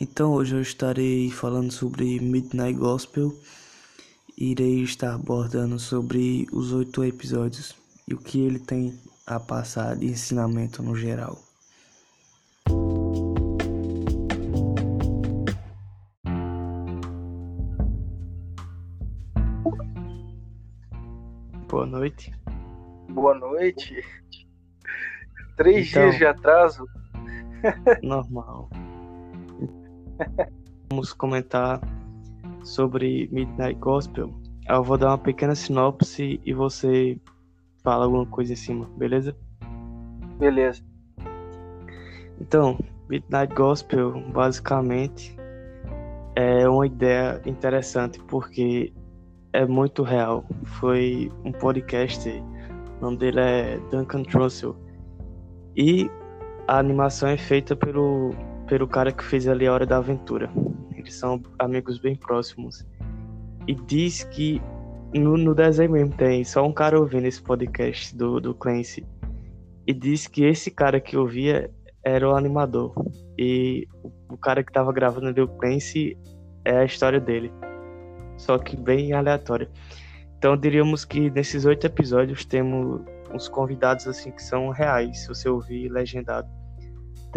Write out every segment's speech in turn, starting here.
Então hoje eu estarei falando sobre Midnight Gospel. Irei estar abordando sobre os oito episódios e o que ele tem a passar de ensinamento no geral. Boa noite. Boa noite. Três Então- dias de atraso. Normal. Vamos comentar sobre Midnight Gospel. Eu vou dar uma pequena sinopse e você fala alguma coisa em cima, beleza? Beleza. Então, Midnight Gospel basicamente é uma ideia interessante porque é muito real. Foi um podcast, o nome dele é Duncan Trussell. E a animação é feita pelo, pelo cara que fez ali a Hora da Aventura. Eles são amigos bem próximos. E diz que no, no desenho mesmo tem só um cara ouvindo esse podcast do, do Clancy. E diz que esse cara que ouvia era o animador. E o, o cara que tava gravando ali o Clancy é a história dele. Só que bem aleatória. Então diríamos que nesses oito episódios temos uns convidados assim que são reais, se você ouvir legendado.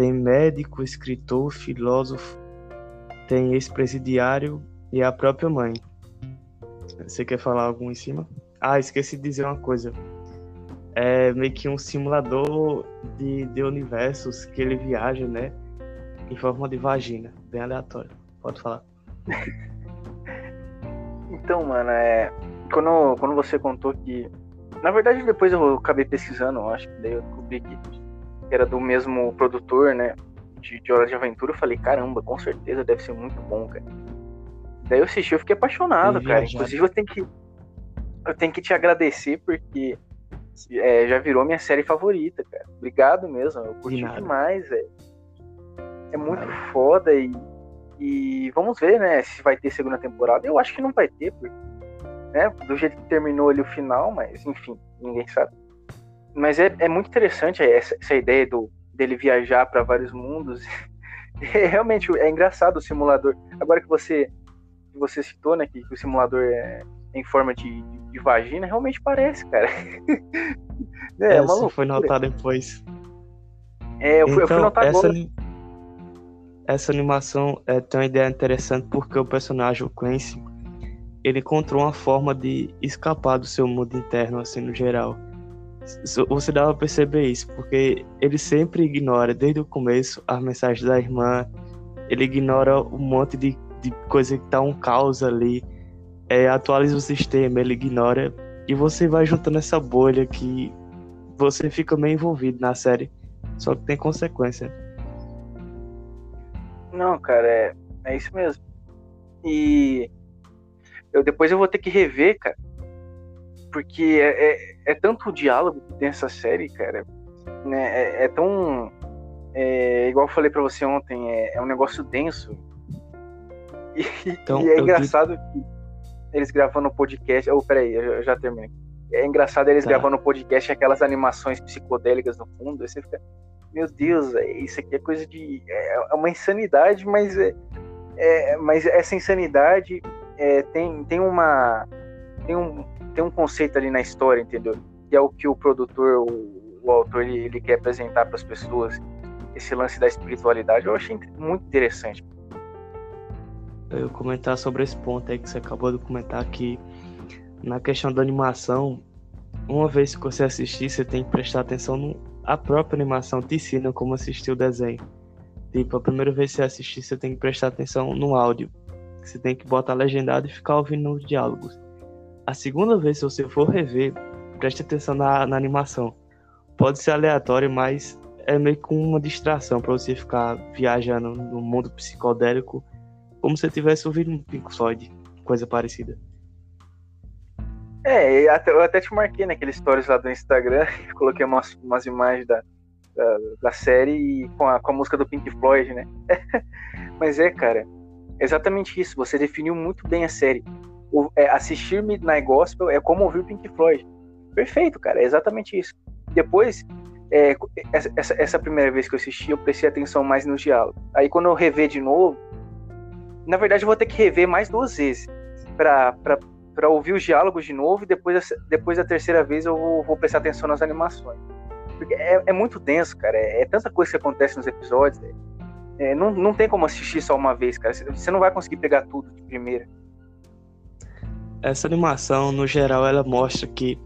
Tem médico, escritor, filósofo, tem ex-presidiário e a própria mãe. Você quer falar algum em cima? Ah, esqueci de dizer uma coisa. É meio que um simulador de, de universos que ele viaja, né? Em forma de vagina. Bem aleatório. Pode falar. Então, mano, é. Quando, quando você contou que. Na verdade, depois eu acabei pesquisando, acho que daí eu descobri que era do mesmo produtor, né? De, de Hora de Aventura. Eu falei, caramba, com certeza deve ser muito bom, cara. Daí eu assisti, eu fiquei apaixonado, Bem cara. Inclusive, eu tenho que. Eu tenho que te agradecer porque é, já virou minha série favorita, cara. Obrigado mesmo. Eu curti nada. demais, velho. É muito Nada. foda e, e vamos ver, né, se vai ter segunda temporada. Eu acho que não vai ter, porque, né, do jeito que terminou ali o final, mas enfim, ninguém sabe. Mas é, é muito interessante essa, essa ideia do, dele viajar para vários mundos. É, realmente é engraçado o simulador. Agora que você que você citou, né, que, o simulador é em forma de, de vagina, realmente parece, cara. é, uma Essa foi loucura. notar depois. É, eu fui, eu fui Então, notar essa, agora. essa animação é, tem uma ideia interessante porque o personagem, o Clancy, ele encontrou uma forma de escapar do seu mundo interno, assim, no geral. Você dá pra perceber isso, porque ele sempre ignora, desde o começo, as mensagens da irmã, ele ignora um monte de, de coisa que tá um caos ali, é, atualiza o sistema, ele ignora, e você vai juntando essa bolha que você fica meio envolvido na série, só que tem consequência. Não, cara, é, é isso mesmo. E eu depois eu vou ter que rever, cara. Porque é, é, é tanto o diálogo que tem essa série, cara. Né? É, é tão. é, igual eu falei pra você ontem, é, é um negócio denso. E, Então, e é engraçado que eles gravando o podcast. Oh, peraí, eu já- eu já terminei. É engraçado eles Tá. gravando o podcast aquelas animações psicodélicas no fundo. Aí você fica, meu Deus, é, isso aqui é coisa de. É, é uma insanidade, mas é, é- mas essa insanidade é, tem, tem uma. Tem um, tem um conceito ali na história, entendeu? Que é o que o produtor, o, o autor, ele, ele quer apresentar para as pessoas. Esse lance da espiritualidade. Eu achei muito interessante. eu comentar sobre esse ponto aí que você acabou de comentar que na questão da animação, uma vez que você assistir, você tem que prestar atenção no a própria animação te ensina como assistir o desenho. Tipo, a primeira vez que você assistir, você tem que prestar atenção no áudio. Você tem que botar legendado e ficar ouvindo os diálogos. A segunda vez, se você for rever, preste atenção na, na animação. Pode ser aleatório, mas é meio que uma distração para você ficar viajando no mundo psicodélico como se eu tivesse ouvido um Pink Floyd, coisa parecida. É, e até- eu até te marquei naqueles stories lá do Instagram, coloquei umas, umas imagens da, da, da série e com a, com a música do Pink Floyd, né? Mas é, cara, exatamente isso. Você definiu muito bem a série. O- é, assistir Midnight Gospel é como ouvir Pink Floyd. Perfeito, cara, é exatamente isso. Depois, é, essa, essa- primeira vez que eu assisti, eu prestei atenção mais no diálogo. Aí quando eu rever de novo, Na verdade, eu vou ter que rever mais duas vezes para ouvir os diálogos de novo e depois, depois da terceira vez eu vou, vou prestar atenção nas animações. Porque é, é muito denso, cara. É, é, tanta coisa que acontece nos episódios. É, é, não, não tem como assistir só uma vez, cara. Você não vai conseguir pegar tudo de primeira. Essa animação, no geral, ela mostra que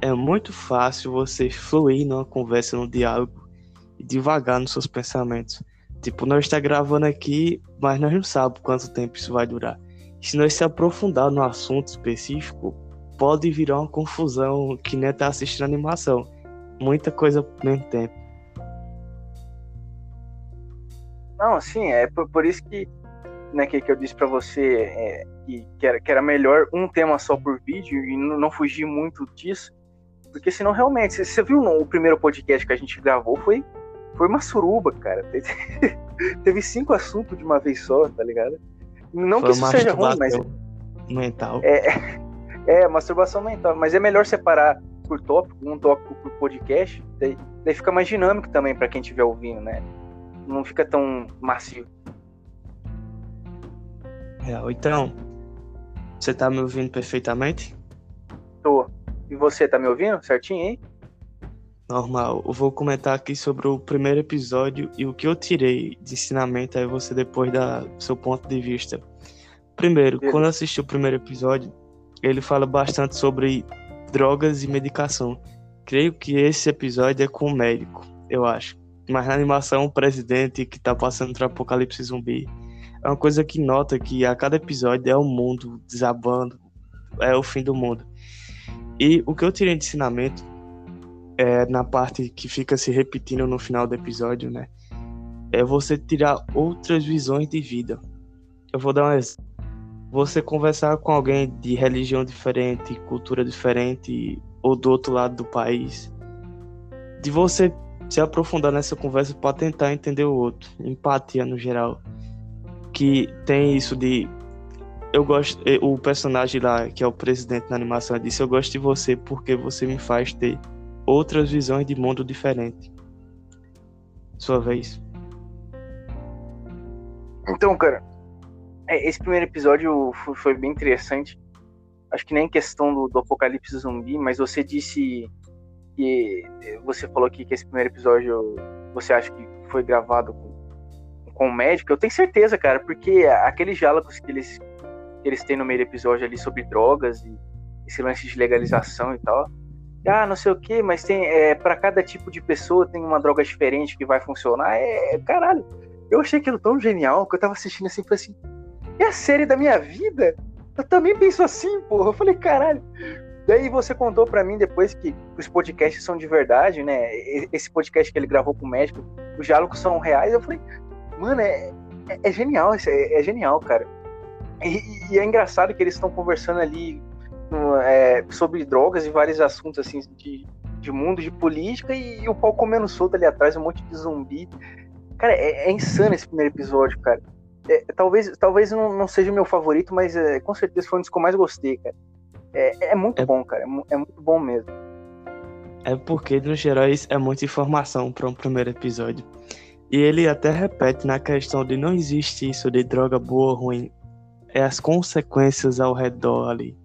é muito fácil você fluir numa conversa, num diálogo e devagar nos seus pensamentos. Tipo, nós está gravando aqui, mas nós não sabemos quanto tempo isso vai durar. Se nós se aprofundar no assunto específico, pode virar uma confusão que nem tá assistindo animação. Muita coisa ao mesmo tempo. Não, assim, é por, por isso que, né, que, que eu disse para você é, que, que, era, que era melhor um tema só por vídeo e não, não fugir muito disso. Porque senão, realmente, você viu o primeiro podcast que a gente gravou, foi, foi uma suruba, cara. Teve cinco assuntos de uma vez só, tá ligado? Não foi que isso seja ruim, mas. Mental. É, é, masturbação mental. Mas é melhor separar por tópico, um tópico por podcast. Daí, daí fica mais dinâmico também para quem estiver ouvindo, né? Não fica tão macio. É, então, você tá me ouvindo perfeitamente? Tô. E você tá me ouvindo certinho aí? Normal. Eu vou comentar aqui sobre o primeiro episódio e o que eu tirei de ensinamento aí você depois da seu ponto de vista. Primeiro, Beleza. quando eu assisti o primeiro episódio, ele fala bastante sobre drogas e medicação. Creio que esse episódio é com o médico, eu acho. Mas na animação, o presidente que tá passando por apocalipse zumbi é uma coisa que nota que a cada episódio é o mundo desabando, é o fim do mundo. E o que eu tirei de ensinamento é na parte que fica se repetindo no final do episódio, né? É você tirar outras visões de vida. Eu vou dar um exemplo. Você conversar com alguém de religião diferente, cultura diferente, ou do outro lado do país. De você se aprofundar nessa conversa para tentar entender o outro. Empatia no geral. Que tem isso de eu gosto. O personagem lá, que é o presidente na animação, disse: Eu gosto de você porque você me faz ter outras visões de mundo diferente. Sua vez. Então, cara, é, esse primeiro episódio foi bem interessante. Acho que nem questão do, do apocalipse zumbi, mas você disse que você falou aqui que esse primeiro episódio você acha que foi gravado com, com o médico. Eu tenho certeza, cara, porque aqueles diálogos que eles que eles têm no meio do episódio ali sobre drogas e esse lance de legalização e tal. Ah, não sei o que, mas tem é, para cada tipo de pessoa tem uma droga diferente que vai funcionar. É, caralho, eu achei aquilo tão genial que eu tava assistindo assim, falei assim, é a série da minha vida? Eu também penso assim, porra. Eu falei, caralho. Daí você contou para mim depois que os podcasts são de verdade, né? Esse podcast que ele gravou com o médico, os diálogos são reais. Eu falei, mano, é, é, é genial, é, é genial, cara. E, e é engraçado que eles estão conversando ali é, sobre drogas e vários assuntos assim de, de mundo, de política, e, e o pau comendo solto ali atrás, um monte de zumbi. Cara, é, é insano esse primeiro episódio, cara. Talvez talvez não, não seja o meu favorito, mas é, com certeza foi um dos que eu mais gostei, cara. É, muito bom, cara. É, é, muito bom mesmo. É porque, no geral, é muita informação para um primeiro episódio. E ele até repete na questão de não existe isso de droga boa ou ruim é as consequências ao redor ali.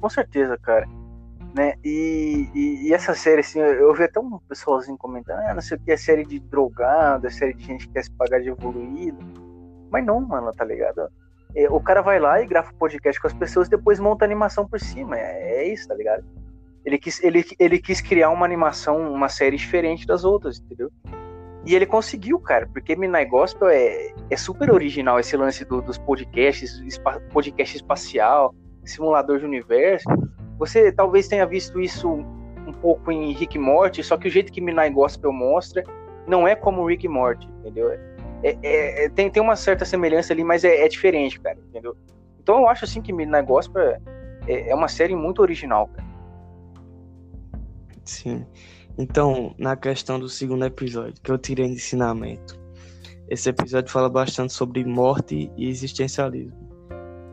Com certeza, cara. Né? E, e, e, essa série, assim, eu vi até um pessoalzinho comentando, ah, não sei o que, é série de drogado, é série de gente que quer se pagar de evoluído. Mas não, mano, tá ligado? É, o cara vai lá e grava um podcast com as pessoas e depois monta animação por cima. É, é isso, tá ligado? Ele quis, ele, ele quis criar uma animação, uma série diferente das outras, entendeu? E ele conseguiu, cara, porque Midnight Gospel é, é super original esse lance do, dos podcasts, podcast espacial, simulador de universo. Você talvez tenha visto isso um pouco em Rick Morty, só que o jeito que Midnight Gospel mostra não é como Rick Morty, entendeu? É, é, é, tem, tem uma certa semelhança ali, mas é, é, diferente, cara, entendeu? Então eu acho assim que Midnight Gospel é, é uma série muito original, cara. Sim. Então, na questão do segundo episódio, que eu tirei de ensinamento, esse episódio fala bastante sobre morte e existencialismo.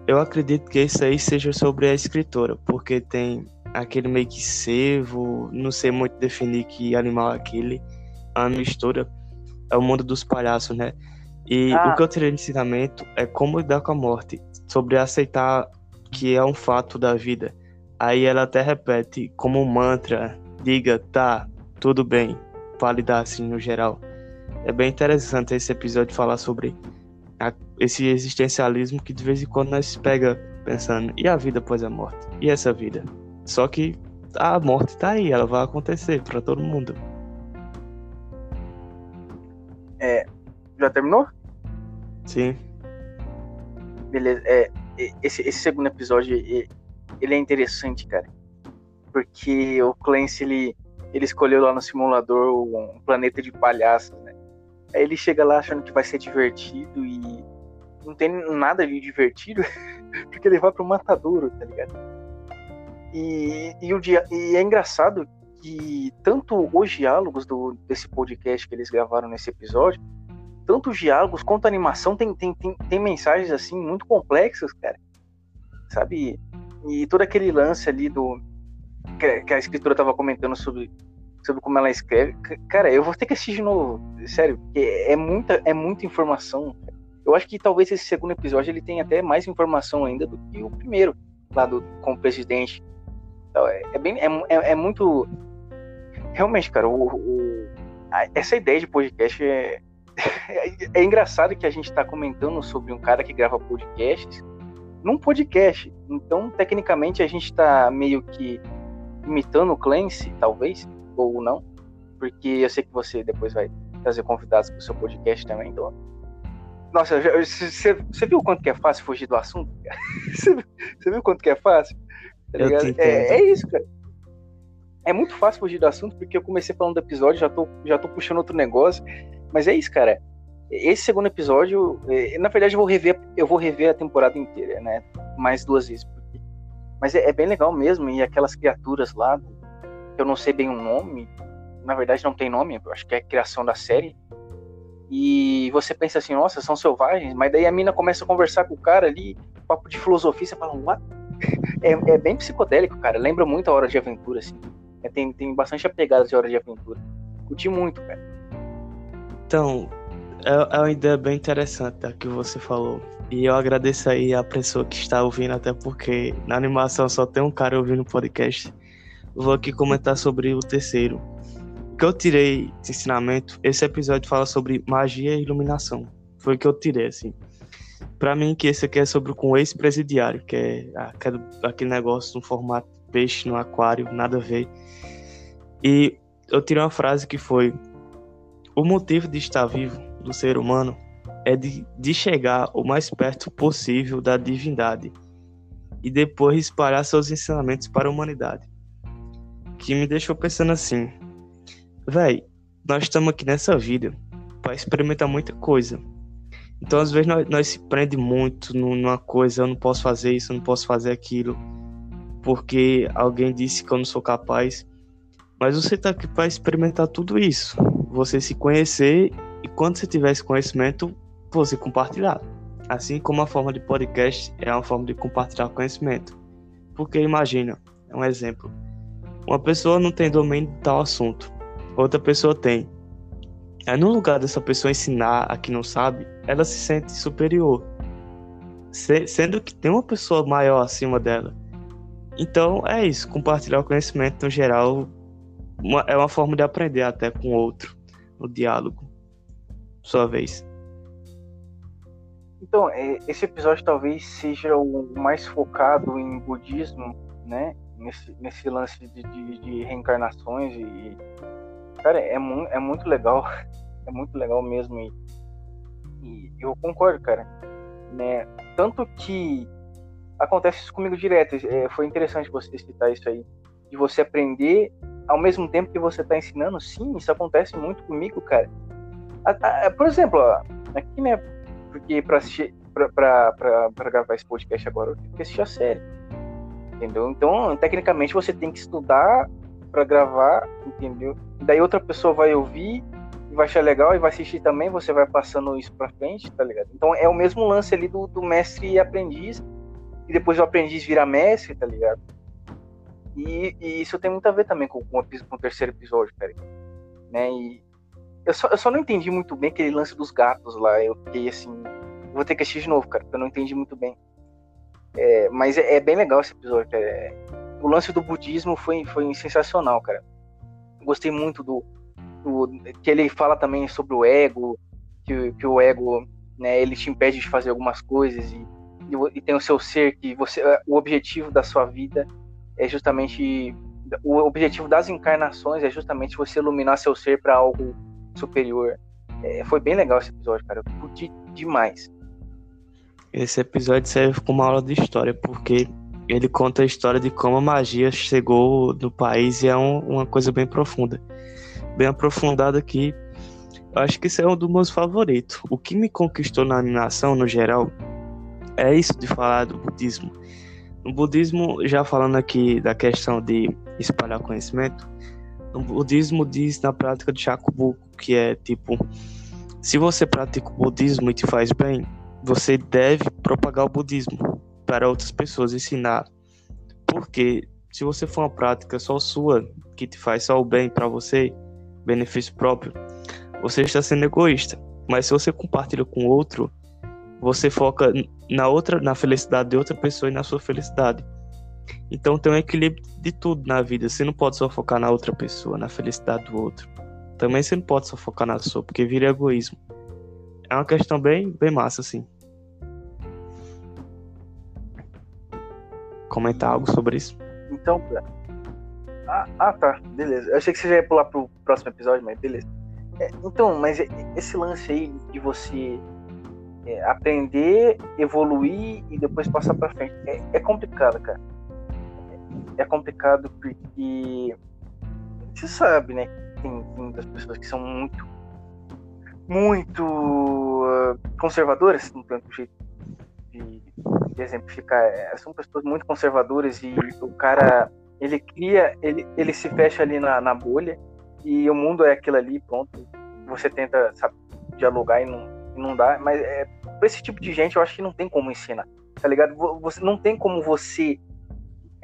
Eu acredito que esse aí seja sobre a escritora, porque tem aquele meio que servo, não sei muito definir que animal é aquele, a mistura, é o mundo dos palhaços, né? E ah. o que eu tirei de ensinamento é como lidar com a morte, sobre aceitar que é um fato da vida. Aí ela até repete como um mantra, diga, tá, tudo bem, validar assim no geral. É bem interessante esse episódio falar sobre a, esse existencialismo que de vez em quando nós pega pensando, e a vida após a morte? E essa vida? Só que a morte tá aí, ela vai acontecer para todo mundo. É, já terminou? Sim. Beleza. É, esse, esse segundo episódio, ele é interessante, cara. Porque o Clancy, ele, ele escolheu lá no simulador um planeta de palhaços, né? Aí ele chega lá achando que vai ser divertido e não tem nada de divertido, porque ele vai pro matadouro, tá ligado? E, e, o dia, e é engraçado que tanto os diálogos do, desse podcast que eles gravaram nesse episódio, tanto os diálogos quanto a animação tem, tem, tem, tem mensagens assim muito complexas, cara. Sabe? E todo aquele lance ali do. Que, que a escritora tava comentando sobre, sobre como ela escreve. Cara, eu vou ter que assistir de novo. Sério, porque é muita, é muita informação. Eu acho que talvez esse segundo episódio ele tenha até mais informação ainda do que o primeiro, lá do, com o presidente. Então, é, é, bem, é, é, é, muito. Realmente, cara, o, o, a, essa ideia de podcast é, é, é engraçado que a gente está comentando sobre um cara que grava podcasts num podcast. Então, tecnicamente, a gente está meio que imitando o Clancy, talvez, ou não, porque eu sei que você depois vai trazer convidados para o seu podcast também. Então, nossa, você viu quanto que é fácil fugir do assunto? Você viu quanto que é fácil? Tá é, é, isso, cara. É muito fácil fugir do assunto porque eu comecei falando do episódio, já tô, já tô puxando outro negócio. Mas é isso, cara. Esse segundo episódio, é, na verdade, eu vou rever, eu vou rever a temporada inteira, né? Mais duas vezes. Mas é, é, bem legal mesmo. E aquelas criaturas lá, que eu não sei bem o nome, na verdade não tem nome, eu acho que é criação da série. E você pensa assim, nossa, são selvagens, mas daí a mina começa a conversar com o cara ali, papo de filosofia, você fala, what? É, é bem psicodélico, cara. Lembra muito a Hora de Aventura, assim. É, tem, tem bastante a pegada de Hora de Aventura. Curti muito, cara. Então, é, é uma ideia bem interessante a que você falou. E eu agradeço aí a pessoa que está ouvindo, até porque na animação só tem um cara ouvindo o podcast. Vou aqui comentar sobre o terceiro. O que eu tirei de ensinamento, esse episódio fala sobre magia e iluminação. Foi o que eu tirei, assim. Pra mim, que esse aqui é sobre com ex-presidiário, que é aquele negócio no formato peixe no aquário, nada a ver. E eu tirei uma frase que foi: o motivo de estar vivo do ser humano é de, de chegar o mais perto possível da divindade e depois espalhar seus ensinamentos para a humanidade. Que me deixou pensando assim: véi, nós estamos aqui nessa vida para experimentar muita coisa. Então, às vezes, nós, nós se prende muito numa coisa, eu não posso fazer isso, eu não posso fazer aquilo, porque alguém disse que eu não sou capaz. Mas você está aqui para experimentar tudo isso você se conhecer e quando você tiver esse conhecimento, você compartilhar. Assim como a forma de podcast é uma forma de compartilhar conhecimento. Porque imagina, é um exemplo. Uma pessoa não tem domínio de tal assunto, outra pessoa tem. Aí no lugar dessa pessoa ensinar a que não sabe, ela se sente superior. sendo que tem uma pessoa maior acima dela. Então é isso, compartilhar o conhecimento no geral uma, é uma forma de aprender até com outro no diálogo. Sua vez. Então, é, esse episódio talvez seja o mais focado em budismo, né? Nesse, nesse lance de, de, de reencarnações e. Cara, é, mu é muito legal. É muito legal mesmo. E, e eu concordo, cara. Né? Tanto que acontece isso comigo direto. É, foi interessante você citar isso aí. De você aprender ao mesmo tempo que você está ensinando, sim, isso acontece muito comigo, cara. A, a, por exemplo, aqui, né, porque para assistir, para gravar esse podcast agora, eu tenho que assistir a série, entendeu? Então, tecnicamente, você tem que estudar para gravar, entendeu? Daí outra pessoa vai ouvir e vai achar legal e vai assistir também, você vai passando isso para frente, tá ligado? Então, é o mesmo lance ali do, do mestre e aprendiz, e depois o aprendiz vira mestre, tá ligado? E, e, isso tem muito a ver também com, com, o terceiro episódio, cara. Né? E, eu só, eu só não entendi muito bem aquele lance dos gatos lá. Eu fiquei assim. Vou ter que assistir de novo, cara, porque eu não entendi muito bem. É, mas é, é, bem legal esse episódio, cara. É, o lance do budismo foi, foi sensacional, cara. Gostei muito do, do, que ele fala também sobre o ego, que, que o ego, né, ele te impede de fazer algumas coisas e, e, e tem o seu ser que você, o objetivo da sua vida é justamente o objetivo das encarnações é justamente você iluminar seu ser para algo superior. É, foi bem legal esse episódio, cara. Eu curti demais. Esse episódio serve como aula de história, porque ele conta a história de como a magia chegou no país e é um, uma coisa bem profunda. Bem aprofundada que eu acho que isso é um dos meus favoritos. O que me conquistou na animação, no geral, é isso de falar do budismo. No budismo, já falando aqui da questão de espalhar conhecimento, o budismo diz na prática de Shakubuku, que é tipo, se você pratica o budismo e te faz bem, você deve propagar o budismo para outras pessoas, ensinar. Porque se você for uma prática só sua, que te faz só o bem para você, benefício próprio, você está sendo egoísta. Mas se você compartilha com outro, você foca na outra, na felicidade de outra pessoa e na sua felicidade. Então tem um equilíbrio de tudo na vida. Você não pode só focar na outra pessoa, na felicidade do outro. Também você não pode só focar na sua, porque vira egoísmo. É uma questão bem, bem massa, assim. Comentar algo sobre isso? Então, ah, ah, tá, beleza. Eu achei que você já ia pular pro próximo episódio, mas beleza. É, então, mas esse lance aí de você é, aprender, evoluir e depois passar para frente é, é, complicado, cara. É, complicado porque você sabe, né? Tem, tem muitas pessoas que são muito, muito uh, conservadoras, não tanto jeito de, de exemplificar. É, são pessoas muito conservadoras e o cara ele cria, ele, ele se fecha ali na, na bolha e o mundo é aquilo ali, pronto. Você tenta, sabe, dialogar e não, e não dá, mas é, pra esse tipo de gente eu acho que não tem como ensinar, tá ligado? Você não tem como você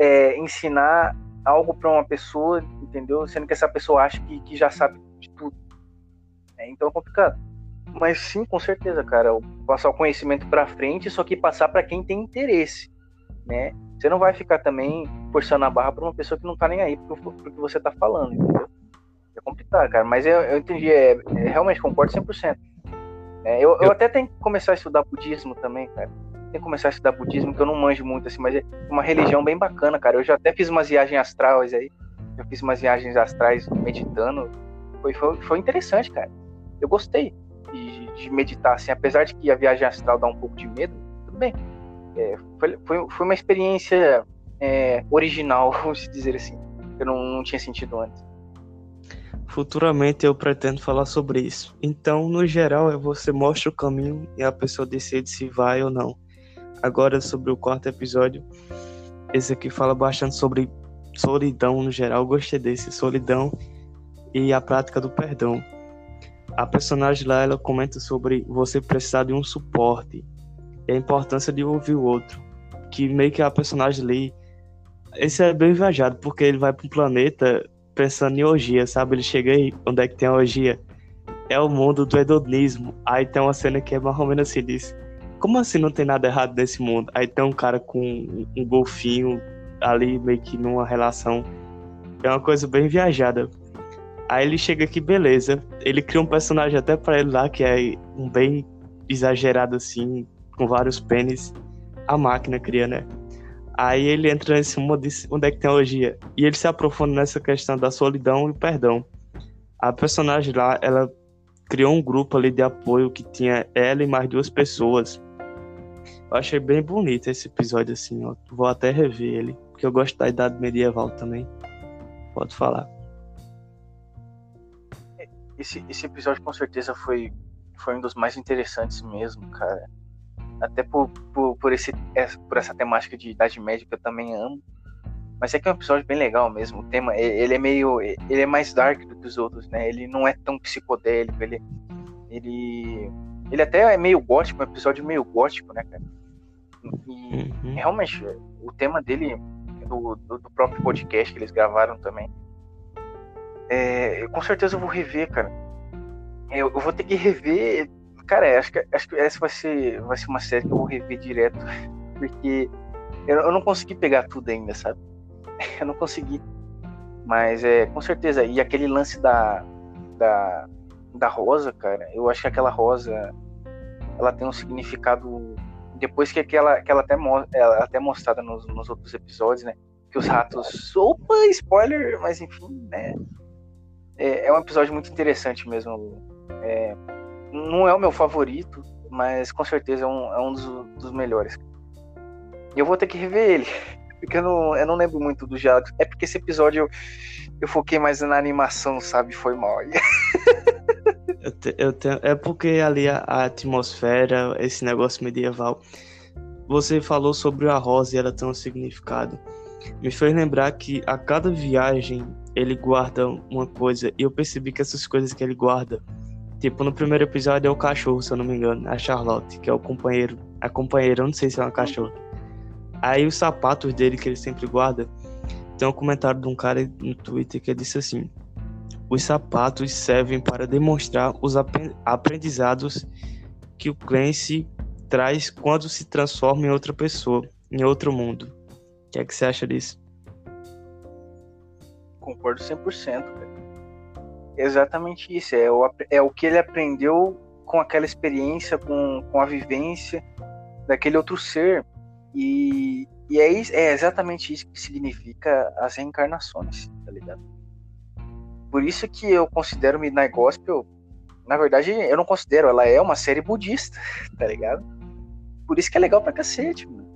é, ensinar algo para uma pessoa, entendeu? Sendo que essa pessoa acha que, que já sabe de tudo. É, então é complicado. Mas sim, com certeza, cara, passar o conhecimento para frente, só que passar para quem tem interesse, né? Você não vai ficar também forçando a barra para uma pessoa que não tá nem aí pro, pro que você tá falando, entendeu? É complicado, cara, mas eu, eu entendi, é, é, realmente concordo 100%. É, eu, eu, eu até tenho que começar a estudar budismo também, cara. Que começar a estudar budismo, que eu não manjo muito, assim, mas é uma religião bem bacana, cara. Eu já até fiz umas viagens astrais aí. Eu fiz umas viagens astrais meditando. Foi, foi, foi interessante, cara. Eu gostei de, de, meditar, assim, apesar de que a viagem astral dá um pouco de medo, tudo bem. É, foi, foi, foi uma experiência é, original, vamos dizer assim. Eu não, não tinha sentido antes. Futuramente eu pretendo falar sobre isso. Então, no geral, é você mostra o caminho e a pessoa decide se vai ou não. Agora, sobre o quarto episódio, esse aqui fala bastante sobre solidão no geral. Eu gostei desse, solidão e a prática do perdão. A personagem lá, ela comenta sobre você precisar de um suporte e a importância de ouvir o outro. Que meio que a personagem ali. Esse é bem viajado, porque ele vai para um planeta pensando em orgia, sabe? Ele chega aí, onde é que tem a orgia? É o mundo do hedonismo. Aí tem uma cena que é mais ou menos assim, diz, como assim não tem nada errado nesse mundo? Aí tem um cara com um golfinho ali, meio que numa relação. É uma coisa bem viajada. Aí ele chega aqui, beleza. Ele cria um personagem até para ele lá, que é um bem exagerado assim, com vários pênis. A máquina cria, né? Aí ele entra nesse mundo de onde é que tem a orgia. E ele se aprofunda nessa questão da solidão e perdão. A personagem lá, ela criou um grupo ali de apoio que tinha ela e mais duas pessoas. Eu achei bem bonito esse episódio, assim. Vou até rever ele, porque eu gosto da idade medieval também. Pode falar. Esse, esse episódio com certeza foi, foi um dos mais interessantes mesmo, cara até por, por, por, esse, é, por essa temática de Idade Média que eu também amo. Mas é que é um episódio bem legal mesmo. O tema, ele é meio. Ele é mais dark do que os outros, né? Ele não é tão psicodélico, ele. Ele. Ele até é meio gótico, um episódio meio gótico, né, cara? E uhum. realmente, o tema dele, do, do, do, próprio podcast que eles gravaram também. É, com certeza eu vou rever, cara. Eu, eu vou ter que rever. Cara, acho que, acho que essa vai ser, vai ser uma série que eu vou rever direto. Porque eu, eu não consegui pegar tudo ainda, sabe? Eu não consegui. Mas é, com certeza. E aquele lance da, da, da rosa, cara, eu acho que aquela rosa ela tem um significado. Depois que aquela, que ela até, ela até mostrada nos, nos outros episódios, né? Que os ratos. Opa, spoiler! Mas enfim, né? É, é um episódio muito interessante mesmo. É, não é o meu favorito, mas com certeza é um, é um dos, dos melhores. E eu vou ter que rever ele. Porque eu não, eu não lembro muito dos diálogos. É porque esse episódio eu, eu foquei mais na animação, sabe? Foi mal. eu te, eu te, é porque ali a, a, atmosfera, esse negócio medieval. Você falou sobre a rosa e ela tem um significado. Me fez lembrar que a cada viagem ele guarda uma coisa. E eu percebi que essas coisas que ele guarda. Tipo, no primeiro episódio é o cachorro, se eu não me engano, a Charlotte, que é o companheiro. A companheira, eu não sei se é uma cachorra. Aí os sapatos dele que ele sempre guarda, tem um comentário de um cara no Twitter que disse assim: os sapatos servem para demonstrar os aprendizados que o Clancy traz quando se transforma em outra pessoa, em outro mundo. O que é que você acha disso? Concordo 100%, cara. Exatamente isso. É o, é o que ele aprendeu com aquela experiência, com, com a vivência daquele outro ser. E, e é, é exatamente isso que significa as reencarnações, tá ligado? Por isso que eu considero Midnight Gospel, na verdade, eu não considero, ela é uma série budista, tá ligado? Por isso que é legal pra cacete, mano.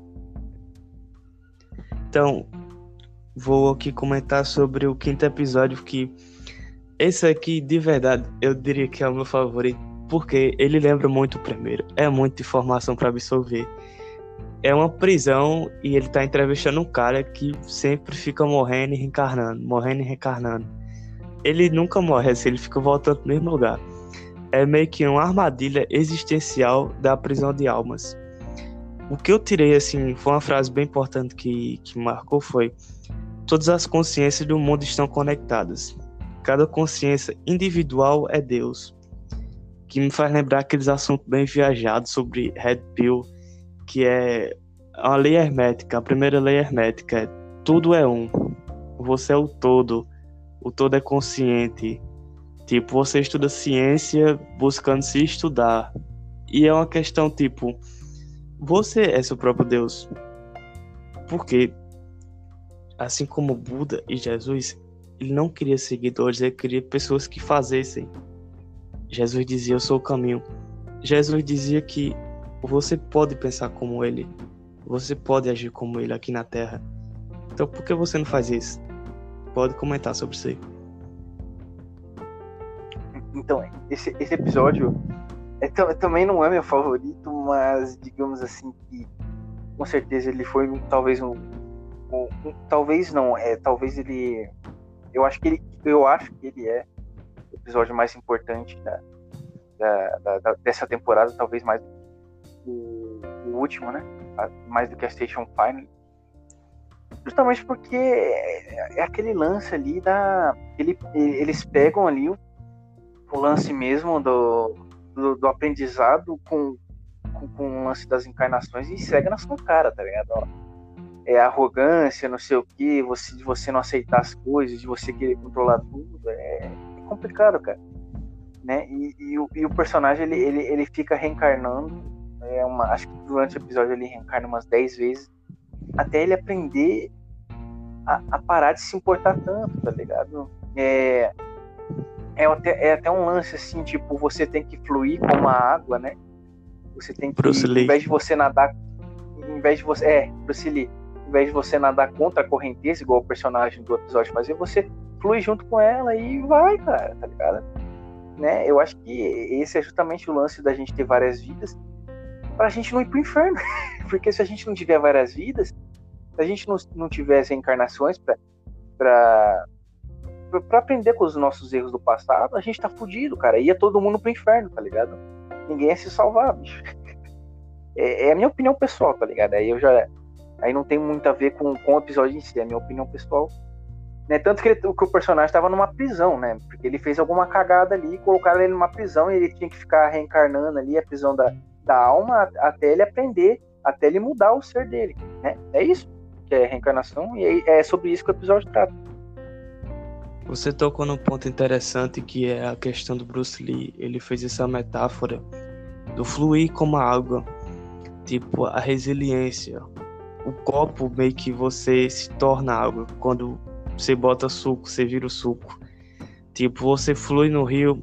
Então, vou aqui comentar sobre o quinto episódio que esse aqui, de verdade, eu diria que é o meu favorito, porque ele lembra muito o primeiro. É muita informação para absorver é uma prisão e ele tá entrevistando um cara que sempre fica morrendo e reencarnando, morrendo e reencarnando. Ele nunca morre, assim, ele fica voltando pro mesmo lugar. É meio que uma armadilha existencial da prisão de almas. O que eu tirei, assim, foi uma frase bem importante que, que marcou foi Todas as consciências do mundo estão conectadas. Cada consciência individual é Deus. Que me faz lembrar aqueles assuntos bem viajados sobre Red Pill, que é a lei hermética. A primeira lei hermética é tudo é um. Você é o todo. O todo é consciente. Tipo, você estuda ciência buscando se estudar. E é uma questão tipo, você é seu próprio Deus. Porque assim como Buda e Jesus, ele não queria seguidores, ele queria pessoas que fazessem. Jesus dizia: Eu sou o caminho. Jesus dizia que você pode pensar como ele, você pode agir como ele aqui na Terra. Então por que você não faz isso? Pode comentar sobre isso aí. Então, esse, esse episódio é, também não é meu favorito, mas digamos assim que com certeza ele foi talvez um, um, um, talvez não, é talvez ele eu acho que ele eu acho que ele é o episódio mais importante da, da, da, dessa temporada, talvez mais o, o último, né? Mais do que a Station Final. Justamente porque é, aquele lance ali da. Ele, eles pegam ali o, o lance mesmo do, do, do aprendizado com, com, com, o lance das encarnações e segue na sua cara, tá ligado? É arrogância, não sei o que, você, de você não aceitar as coisas, de você querer controlar tudo, é, é complicado, cara. Né? E, e, o, e o personagem ele, ele, ele fica reencarnando é uma, acho que durante o episódio ele reencarna umas 10 vezes. Até ele aprender a, a, parar de se importar tanto, tá ligado? É, é, até, é até um lance assim, tipo, você tem que fluir como a água, né? Você tem que, Bruce Lee. em vez de você nadar, em vez de você, é, Bruce Lee, em vez de você nadar contra a correnteza, igual o personagem do episódio fazia, você flui junto com ela e vai, cara, tá ligado? Né? Eu acho que esse é justamente o lance da gente ter várias vidas para a gente não ir pro inferno. Porque se a gente não tiver várias vidas, se a gente não, não tivesse encarnações para para aprender com os nossos erros do passado, a gente tá fudido, cara. Ia todo mundo pro inferno, tá ligado? Ninguém ia se salvar, bicho. É, é a minha opinião pessoal, tá ligado? Aí eu já. Aí não tem muito a ver com, com o episódio em si, é a minha opinião pessoal. Né? Tanto que, ele, que o personagem estava numa prisão, né? Porque ele fez alguma cagada ali, colocaram ele numa prisão e ele tinha que ficar reencarnando ali a prisão da, da alma até ele aprender, até ele mudar o ser dele, né? É isso que é reencarnação e é sobre isso que o episódio trata. Você tocou num ponto interessante que é a questão do Bruce Lee. Ele fez essa metáfora do fluir como a água, tipo a resiliência. O copo meio que você se torna água quando você bota suco, você vira o suco. Tipo, você flui no rio,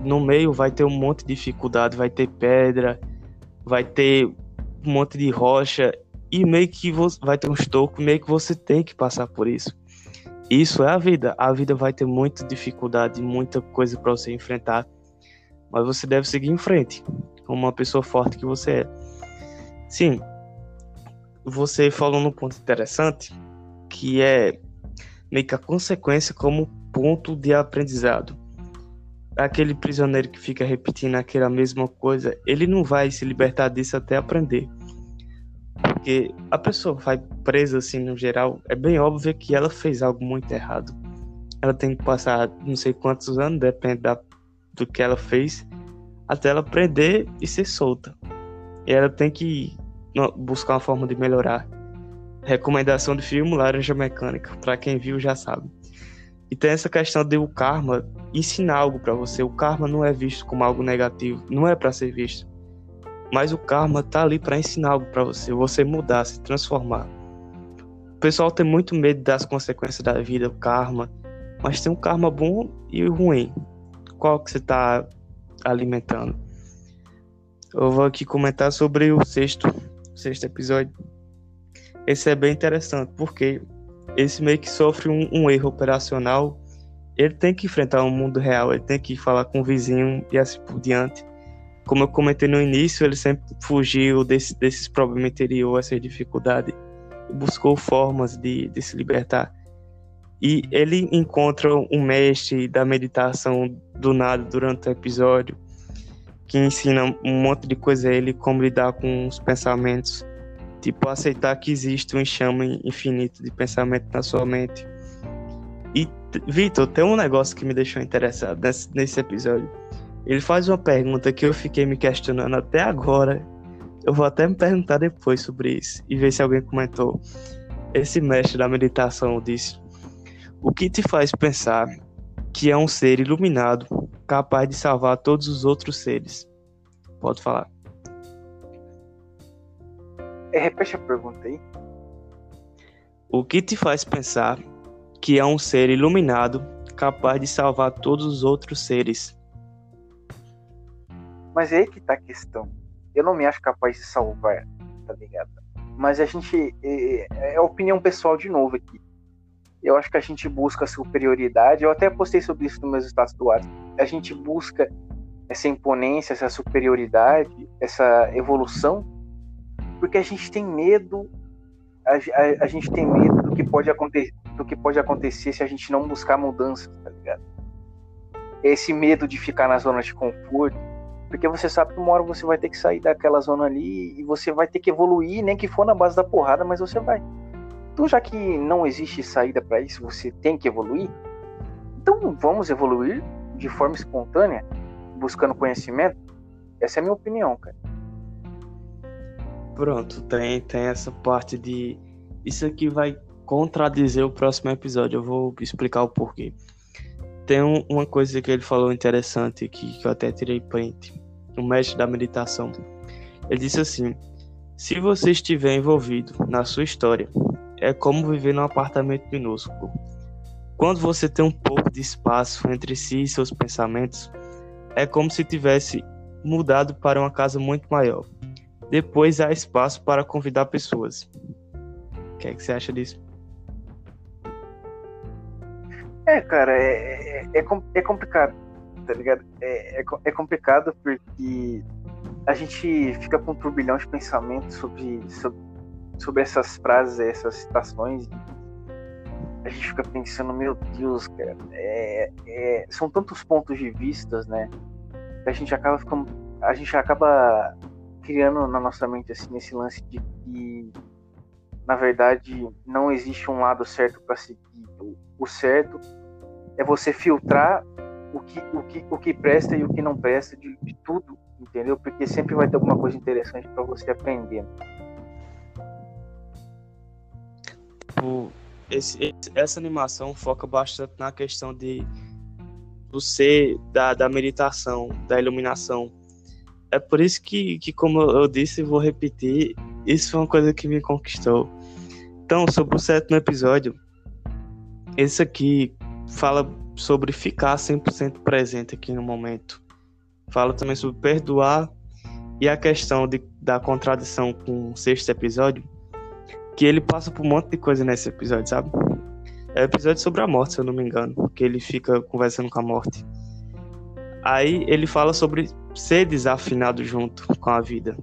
no meio vai ter um monte de dificuldade, vai ter pedra, vai ter um monte de rocha e meio que você vai ter um estoco, meio que você tem que passar por isso. Isso é a vida. A vida vai ter muita dificuldade, muita coisa para você enfrentar, mas você deve seguir em frente, como uma pessoa forte que você é. Sim, você falou num ponto interessante, que é meio que a consequência como ponto de aprendizado. Aquele prisioneiro que fica repetindo aquela mesma coisa, ele não vai se libertar disso até aprender. Porque a pessoa vai presa assim no geral, é bem óbvio que ela fez algo muito errado. Ela tem que passar não sei quantos anos, depende da, do que ela fez, até ela aprender e ser solta. E ela tem que buscar uma forma de melhorar. Recomendação de filme Laranja Mecânica, para quem viu já sabe. E tem essa questão de o karma ensinar algo para você. O karma não é visto como algo negativo, não é para ser visto. Mas o karma tá ali para ensinar algo para você, você mudar, se transformar. O pessoal tem muito medo das consequências da vida, o karma, mas tem um karma bom e ruim. Qual que você tá alimentando? Eu vou aqui comentar sobre o sexto, sexto episódio esse é bem interessante, porque esse meio que sofre um, um, erro operacional, ele tem que enfrentar o mundo real, ele tem que falar com o vizinho e assim por diante. Como eu comentei no início, ele sempre fugiu desse, desses problemas interiores, essa dificuldade, e buscou formas de, de se libertar. E ele encontra um mestre da meditação do nada durante o episódio, que ensina um monte de coisa a ele, como lidar com os pensamentos Tipo, aceitar que existe um enxame infinito de pensamento na sua mente. E, Vitor, tem um negócio que me deixou interessado nesse, nesse episódio. Ele faz uma pergunta que eu fiquei me questionando até agora. Eu vou até me perguntar depois sobre isso e ver se alguém comentou. Esse mestre da meditação disse: O que te faz pensar que é um ser iluminado capaz de salvar todos os outros seres? Pode falar. É, repete a pergunta aí. O que te faz pensar que é um ser iluminado capaz de salvar todos os outros seres? Mas é aí que tá a questão. Eu não me acho capaz de salvar, tá ligado? Mas a gente. É, é, é opinião pessoal de novo aqui. Eu acho que a gente busca superioridade. Eu até postei sobre isso no meus status do WhatsApp. A gente busca essa imponência, essa superioridade, essa evolução porque a gente tem medo, a, a, a, gente tem medo do que pode acontecer, do que pode acontecer se a gente não buscar mudanças, tá ligado? Esse medo de ficar na zona de conforto, porque você sabe que uma hora você vai ter que sair daquela zona ali e você vai ter que evoluir, nem que for na base da porrada, mas você vai. Então, já que não existe saída para isso, você tem que evoluir. Então, vamos evoluir de forma espontânea, buscando conhecimento. Essa é a minha opinião, cara. Pronto, tem, tem essa parte de. Isso aqui vai contradizer o próximo episódio. Eu vou explicar o porquê. Tem um, uma coisa que ele falou interessante aqui, que eu até tirei print. O mestre da meditação. Ele disse assim: Se você estiver envolvido na sua história, é como viver num apartamento minúsculo. Quando você tem um pouco de espaço entre si e seus pensamentos, é como se tivesse mudado para uma casa muito maior. Depois há espaço para convidar pessoas. O que, é que você acha disso? É, cara, é, é, é, é complicado, tá ligado? É, é, é, complicado porque a gente fica com um turbilhão de pensamentos sobre, sobre, sobre essas frases, essas citações. A gente fica pensando, meu Deus, cara, é, é, são tantos pontos de vistas, né? Que a gente acaba ficando. A gente acaba criando na nossa mente assim nesse lance de que na verdade não existe um lado certo para seguir. O, o certo, é você filtrar o que, o que, o que presta e o que não presta de, de tudo, entendeu? Porque sempre vai ter alguma coisa interessante para você aprender. Esse, esse, essa animação foca bastante na questão de do ser, da, da meditação, da iluminação. É por isso que, que, como eu disse e vou repetir, isso foi uma coisa que me conquistou. Então, sobre o sétimo episódio, esse aqui fala sobre ficar 100% presente aqui no momento. Fala também sobre perdoar e a questão de, da contradição com o sexto episódio, que ele passa por um monte de coisa nesse episódio, sabe? É um episódio sobre a morte, se eu não me engano, que ele fica conversando com a morte. Aí ele fala sobre ser desafinado junto com a vida.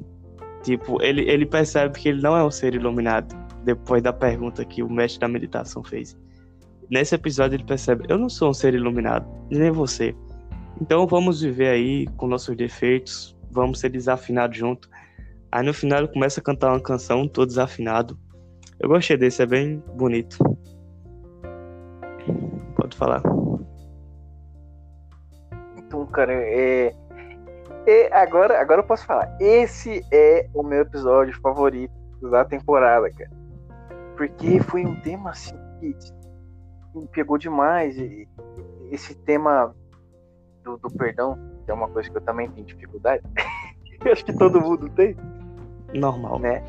Tipo, ele, ele percebe que ele não é um ser iluminado, depois da pergunta que o mestre da meditação fez. Nesse episódio ele percebe, eu não sou um ser iluminado, nem você. Então vamos viver aí com nossos defeitos, vamos ser desafinados junto. Aí no final ele começa a cantar uma canção todo desafinado. Eu gostei desse, é bem bonito. Pode falar. Então, cara, é, é, agora, agora eu posso falar. Esse é o meu episódio favorito da temporada, cara. Porque foi um tema assim que me pegou demais. Esse tema do, do perdão, que é uma coisa que eu também tenho dificuldade. Acho que todo mundo tem. Normal. Né?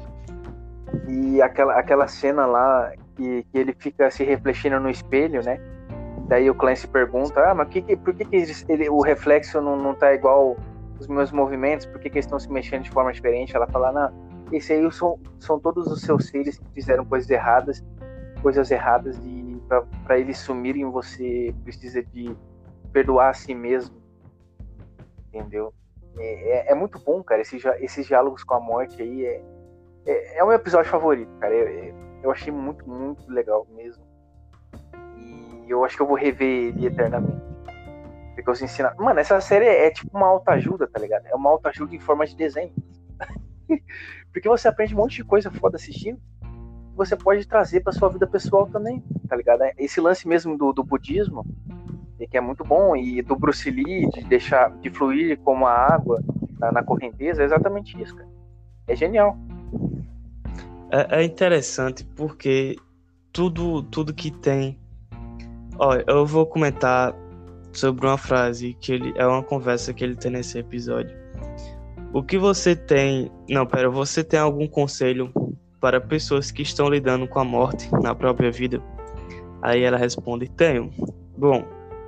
E aquela, aquela cena lá que, que ele fica se refletindo no espelho, né? Daí o Clancy pergunta, ah, mas que, que, por que, que ele, o reflexo não, não tá igual os meus movimentos? Por que, que eles estão se mexendo de forma diferente? Ela fala, não, esse aí são, são todos os seus seres que fizeram coisas erradas, coisas erradas e para eles sumirem você precisa de perdoar a si mesmo, entendeu? É, é, é muito bom, cara, esses, esses diálogos com a morte aí é, é, é o meu episódio favorito, cara. Eu, eu achei muito, muito legal mesmo. E eu acho que eu vou rever ele eternamente. Porque os ensinam. Mano, essa série é, é tipo uma autoajuda, tá ligado? É uma autoajuda em forma de desenho. Porque você aprende um monte de coisa foda assistindo. Você pode trazer pra sua vida pessoal também, tá ligado? Esse lance mesmo do, do budismo, que é muito bom, e do Bruce Lee, de deixar de fluir como a água na, na correnteza, é exatamente isso, cara. É genial. É, é interessante porque tudo, tudo que tem. Olha, eu vou comentar sobre uma frase que ele é uma conversa que ele tem nesse episódio. O que você tem. Não, pera, você tem algum conselho para pessoas que estão lidando com a morte na própria vida? Aí ela responde: Tenho. Bom,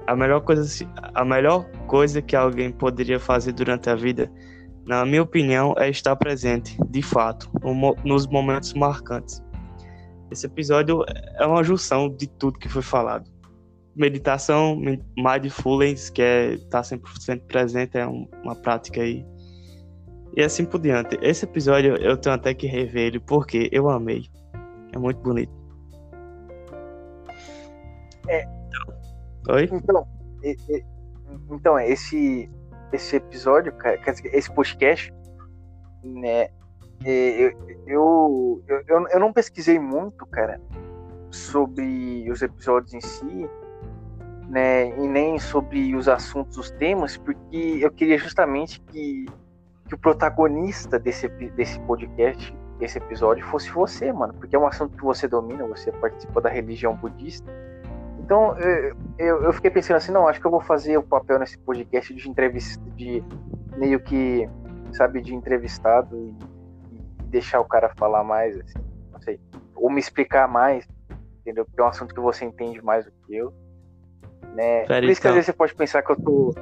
a melhor coisa, a melhor coisa que alguém poderia fazer durante a vida na minha opinião, é estar presente, de fato, nos momentos marcantes. Esse episódio é uma junção de tudo que foi falado. Meditação, mindfulness, que é estar tá 100% presente, é uma prática aí. E assim por diante. Esse episódio eu tenho até que rever ele, porque eu amei. É muito bonito. É. Oi? Então, então esse esse episódio, esse podcast, né? Eu, eu, eu, eu não pesquisei muito, cara, sobre os episódios em si, né? E nem sobre os assuntos, os temas, porque eu queria justamente que, que o protagonista desse, desse podcast, desse episódio, fosse você, mano, porque é um assunto que você domina, você participou da religião budista então eu, eu fiquei pensando assim, não, acho que eu vou fazer o papel nesse podcast de entrevista, de meio que, sabe, de entrevistado e, e deixar o cara falar mais, assim, não sei, ou me explicar mais, entendeu? Porque é um assunto que você entende mais do que eu, né? Por isso que às vezes você pode pensar que eu tô,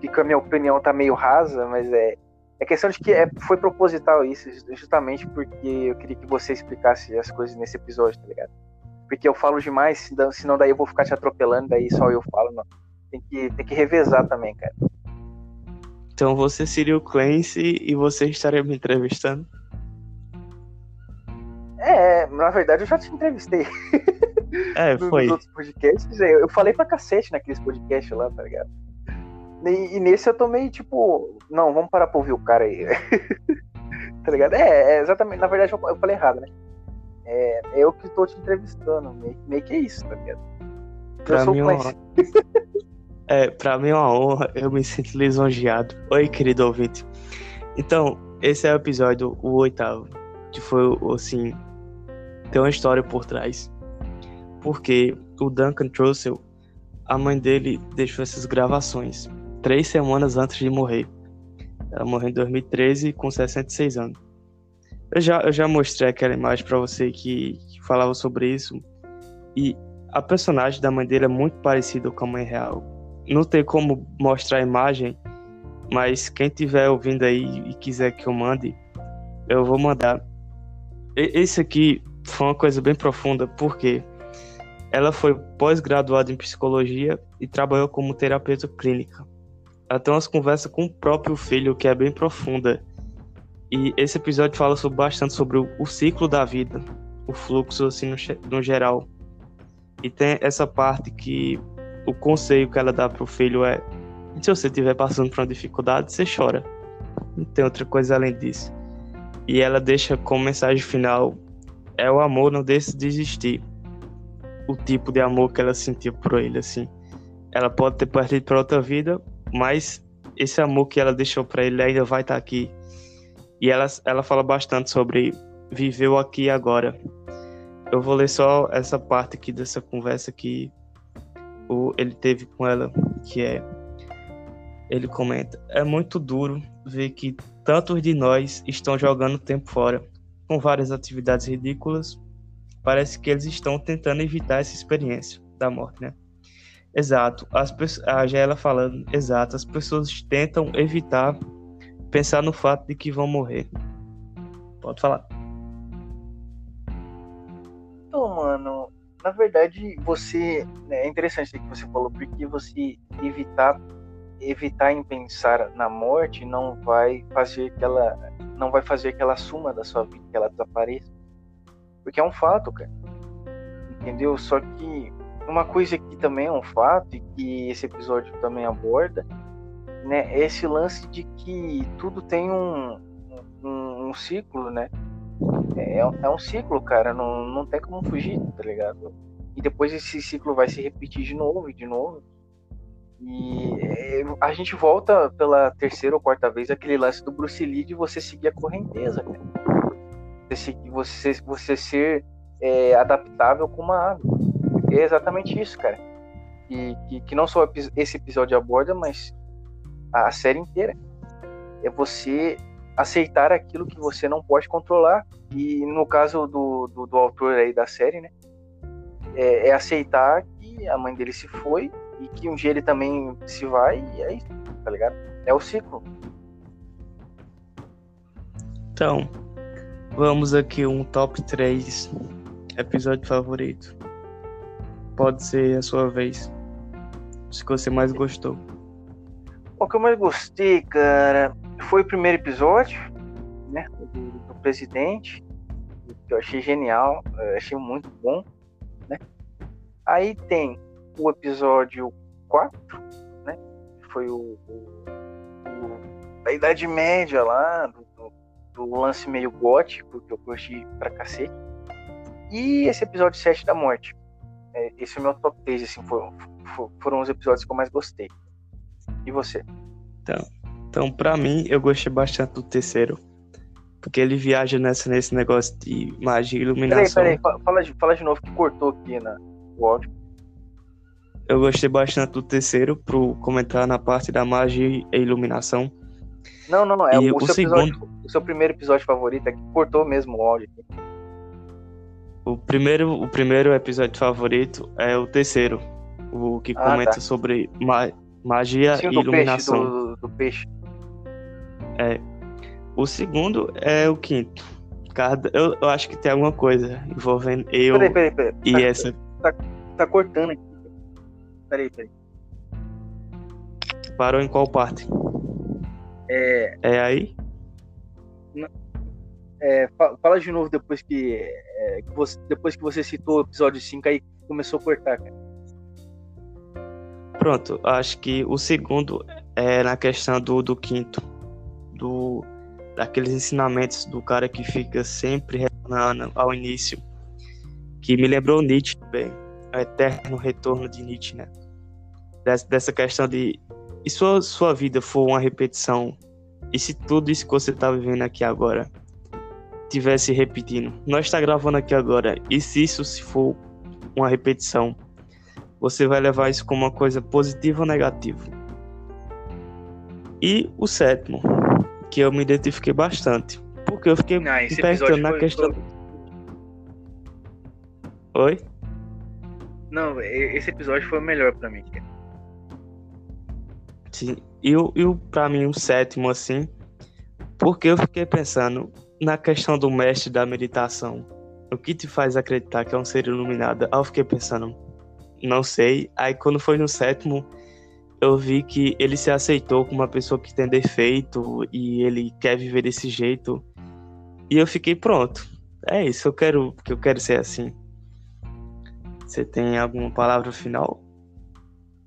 que a minha opinião tá meio rasa, mas é, é questão de que é, foi proposital isso, justamente porque eu queria que você explicasse as coisas nesse episódio, tá ligado? porque eu falo demais, senão daí eu vou ficar te atropelando, daí só eu falo, não. Tem que, tem que revezar também, cara. Então você seria o Clancy e você estaria me entrevistando? É, na verdade eu já te entrevistei. É, foi. Nos outros podcasts, eu falei pra cacete naqueles podcasts lá, tá ligado? E, e, nesse eu tomei, tipo, não, vamos parar pra ouvir o cara aí. tá ligado? É, é, exatamente, na verdade eu, eu falei errado, né? é, eu que estou te entrevistando. Meio, meio, que é isso, tá ligado? Pra mim, é uma... é, pra mim é uma honra, eu me sinto lisonjeado. Oi, querido ouvinte. Então, esse é o episódio, o oitavo, que foi, assim, tem uma história por trás. Porque o Duncan Trussell, a mãe dele deixou essas gravações três semanas antes de morrer. Ela morreu em 2013 com 66 anos. Eu já, eu já mostrei aquela imagem para você que, que, falava sobre isso. E a personagem da mãe dele é muito parecida com a mãe real. Não tem como mostrar a imagem, mas quem tiver ouvindo aí e quiser que eu mande, eu vou mandar. Esse aqui foi uma coisa bem profunda, porque ela foi pós-graduada em psicologia e trabalhou como terapeuta clínica. Tem umas conversas com o próprio filho que é bem profunda e esse episódio fala sobre, bastante sobre o, o, ciclo da vida, o fluxo assim no, no, geral. E tem essa parte que o conselho que ela dá pro filho é: se você estiver passando por uma dificuldade, você chora. Não tem outra coisa além disso. E ela deixa como mensagem final: é o amor, não deixe de desistir. O tipo de amor que ela sentiu por ele, assim. Ela pode ter partido para outra vida, mas esse amor que ela deixou para ele ainda vai estar tá aqui e ela, ela fala bastante sobre viver o aqui agora. Eu vou ler só essa parte aqui dessa conversa que o, ele teve com ela, que é. Ele comenta: É muito duro ver que tantos de nós estão jogando tempo fora, com várias atividades ridículas. Parece que eles estão tentando evitar essa experiência da morte, né? Exato. As pessoas, a ela falando, exato. As pessoas tentam evitar pensar no fato de que vão morrer. Pode falar. Então, mano, na verdade, você. Né, é interessante o que você falou, porque você evitar evitar em pensar na morte não vai fazer que ela não vai fazer que ela suma da sua vida, que ela desapareça. Porque é um fato, cara. Entendeu? Só que uma coisa que também é um fato e que esse episódio também aborda né, esse lance de que tudo tem um, um, um ciclo, né? É, é, um ciclo, cara, não, não tem como fugir, tá ligado? E depois esse ciclo vai se repetir de novo e de novo. E é, a gente volta pela terceira ou quarta vez aquele lance do Bruce Lee de você seguir a correnteza, cara. Você, você, ser é, adaptável com uma água. É exatamente isso, cara. E que, que não só esse episódio aborda, mas a série inteira. É você aceitar aquilo que você não pode controlar. E no caso do, do, do autor aí da série, né? É, é, aceitar que a mãe dele se foi e que um dia ele também se vai e é isso, tá ligado? É o ciclo. Então, vamos aqui um top 3 episódio favorito. Pode ser a sua vez. Os que você mais gostou. O que eu mais gostei, cara, foi o primeiro episódio, né? Do, presidente, que eu achei genial, eu achei muito bom, né? Aí tem o episódio 4, né? Que foi o, o, o, a Idade Média lá, do, do, do lance meio gótico, que eu curti pra cacete. E esse episódio 7 da morte. É, esse é o meu top 3, assim, foram, foram os episódios que eu mais gostei. E você? Então, então para mim, eu gostei bastante do terceiro. Porque ele viaja nessa, nesse negócio de magia e iluminação. Peraí, peraí, fala de, fala de novo que cortou aqui na, o áudio. Eu gostei bastante do terceiro, pro comentar na parte da magia e iluminação. Não, não, não. É o, o, seu segundo... episódio, o seu primeiro episódio favorito é que cortou mesmo o áudio aqui. O primeiro, o primeiro episódio favorito é o terceiro. O que ah, comenta tá. sobre ma Magia Sim, e iluminação. Peixe, do, do, peixe. É. O segundo é o quinto. Cada, eu, eu acho que tem alguma coisa envolvendo eu peraí, peraí, peraí. e tá, essa. Tá, tá cortando aqui. Peraí, peraí. Parou em qual parte? É. É aí? É, fala de novo depois que, é, que você, depois que você citou o episódio 5 aí começou a cortar, cara. Pronto, acho que o segundo é na questão do, do quinto, do daqueles ensinamentos do cara que fica sempre retornando ao início, que me lembrou Nietzsche também. eterno retorno de Nietzsche, né? Dessa, questão de. E sua, sua vida for uma repetição? E se tudo isso que você tá vivendo aqui agora tivesse repetindo? Nós está gravando aqui agora. E se isso se for uma repetição? Você vai levar isso como uma coisa positiva ou negativa? E o sétimo, que eu me identifiquei bastante. Porque eu fiquei Ah, me perguntando na questão. Oi? Não, esse episódio foi o melhor pra mim. Sim. E o, e o, pra mim, o sétimo, assim, porque eu fiquei pensando na questão do mestre da meditação. O que te faz acreditar que é um ser iluminado? Aí eu fiquei pensando, não sei. Aí quando foi no sétimo, eu vi que ele se aceitou como uma pessoa que tem defeito e ele quer viver desse jeito. E eu fiquei pronto. É isso, eu quero, que eu quero ser assim. Você tem alguma palavra final?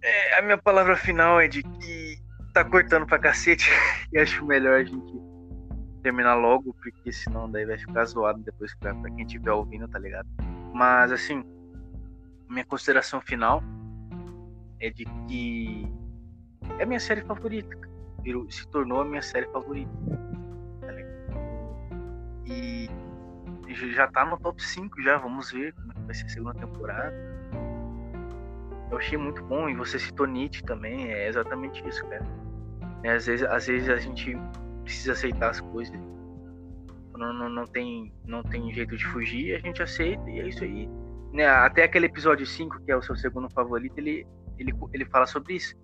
É, a minha palavra final é de que tá cortando pra cacete e acho melhor a gente terminar logo, porque senão daí vai ficar zoado depois pra, pra quem estiver ouvindo, tá ligado? Mas assim, minha consideração final é de que é minha série favorita. se tornou a minha série favorita. tá? E já tá no top 5 já, vamos ver como é vai ser a segunda temporada. Eu achei muito bom, e você citou Nietzsche também, é exatamente isso, cara. É, às, vezes, às vezes a gente precisa aceitar as coisas. Não, não, não, tem, não tem jeito de fugir, a gente aceita e é isso aí. Né, até aquele episódio 5, que é o seu segundo favorito, ele, ele, ele fala sobre isso.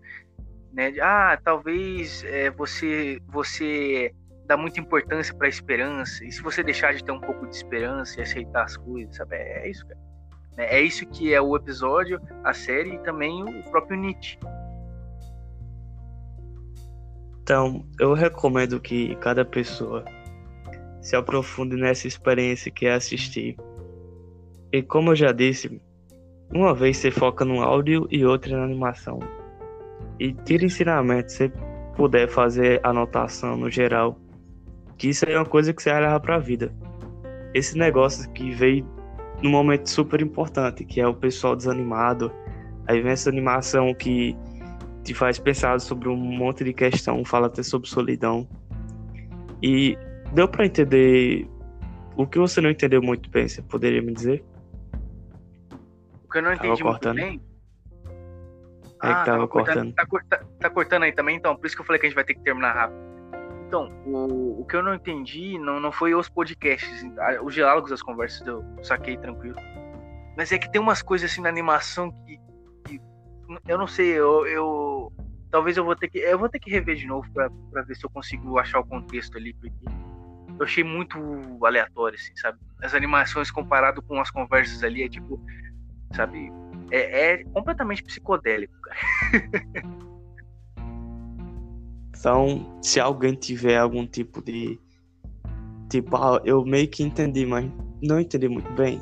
Né? Ah, talvez é, você, você dá muita importância para a esperança, e se você deixar de ter um pouco de esperança e aceitar as coisas, sabe? É, é isso, cara. né? É isso que é o episódio, a série e também o próprio Nietzsche. Então, eu recomendo que cada pessoa se aprofunde nessa experiência que é assistir. E como eu já disse, uma vez você foca no áudio e outra na animação. E tira ensinamento, se puder fazer anotação no geral, que isso é uma coisa que você vai levar pra vida. Esse negócio que veio num momento super importante, que é o pessoal desanimado, aí vem essa animação que te faz pensar sobre um monte de questão, fala até sobre solidão. E deu pra entender o que você não entendeu muito bem, você poderia me dizer? O que eu não Tava entendi muito cortando. bem. É que tava cortando. Tá, corta- tá cortando aí também, então. Por isso que eu falei que a gente vai ter que terminar rápido. Então, o, o que eu não entendi não, não foi os podcasts, ah, os diálogos, as conversas, eu saquei tranquilo. Mas é que tem umas coisas assim na animação que, que eu não sei, eu, eu- talvez eu vou ter que eu vou ter que rever de novo pra, pra ver se eu consigo achar o contexto ali, porque eu achei muito aleatório, assim, sabe? As animações comparado com as conversas ali é tipo, sabe? É, é completamente psicodélico, cara. Então, se alguém tiver algum tipo de. Tipo, ah, eu meio que entendi, mas não entendi muito bem.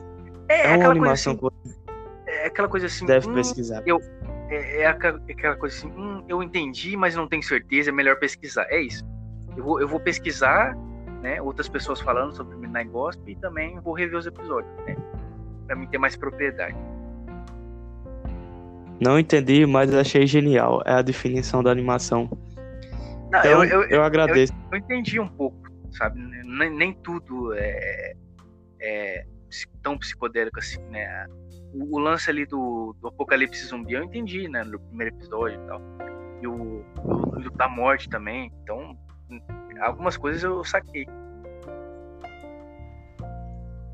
É, É uma aquela animação coisa que assim, é aquela coisa assim. deve hum, pesquisar. é, é aquela, é aquela coisa assim, hum, eu entendi, mas não tenho certeza, é melhor pesquisar. É isso. Eu vou, eu vou pesquisar, né, outras pessoas falando sobre Midnight Gospel e também vou rever os episódios, né, pra mim ter mais propriedade. Não entendi, mas achei genial. É a definição da animação. Não, Então, eu, eu, eu agradeço. eu entendi um pouco, sabe? Nem, nem tudo é, é tão psicodélico assim, né? O, o lance ali do, do apocalipse zumbi eu entendi, né? No primeiro episódio e tal. E o, o- da morte também. Então, algumas coisas eu saquei.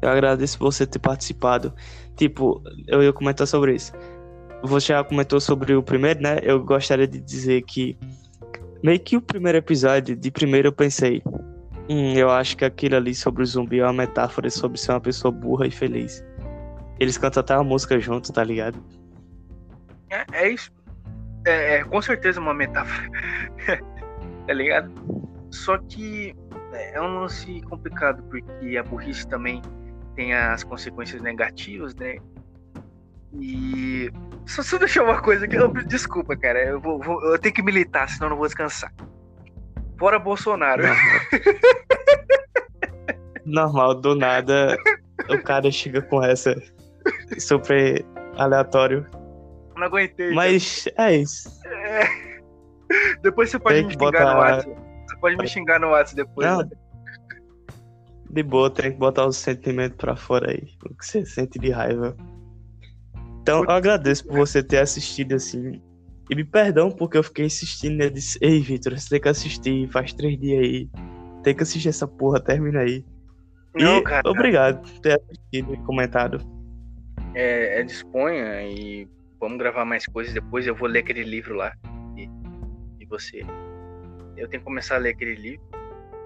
Eu agradeço você ter participado. Tipo, eu ia comentar sobre isso. Você já comentou sobre o primeiro, né? Eu gostaria de dizer que meio que o primeiro episódio, de primeiro eu pensei, hum, eu acho que aquilo ali sobre o zumbi é uma metáfora sobre ser uma pessoa burra e feliz. Eles cantam até uma música juntos, tá ligado? É, é isso. É, é com certeza uma metáfora. tá ligado? Só que é um lance complicado, porque a burrice também tem as consequências negativas, né? E. Só, só deixar uma coisa aqui. eu- Desculpa, cara. Eu, vou, vou- eu tenho que militar, senão eu não vou descansar. Fora Bolsonaro. Normal, do nada o cara chega com essa super aleatório. Não aguentei. Mas é isso. É. Depois você pode me xingar botar- no WhatsApp. Você pode me xingar no WhatsApp depois. Não. né? De boa, tem que botar os sentimentos pra fora aí. O que você sente de raiva. Então, eu agradeço por você ter assistido assim. E me perdão porque eu fiquei insistindo. Eu disse: Ei, Vitor, você tem que assistir. Faz três dias aí. Tem que assistir essa porra, termina aí. Não, e cara. obrigado por ter assistido e comentado. É, é disponha e vamos gravar mais coisas depois. Eu vou ler aquele livro lá. E, e você. Eu tenho que começar a ler aquele livro,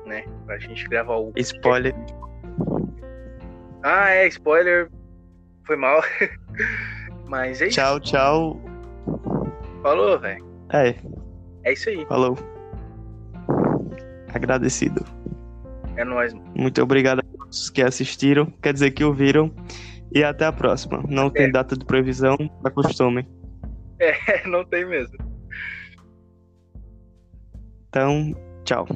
né? Pra gente gravar o. Spoiler. Ah, é, spoiler. Foi mal. Mas é isso. Tchau, tchau. Falou, velho. É, É isso aí. falou. Agradecido. É nóis, mano. Muito obrigado a todos que assistiram, quer dizer que ouviram. E até a próxima. Não tem data de previsão, acostumem. É, não tem mesmo. Então, tchau.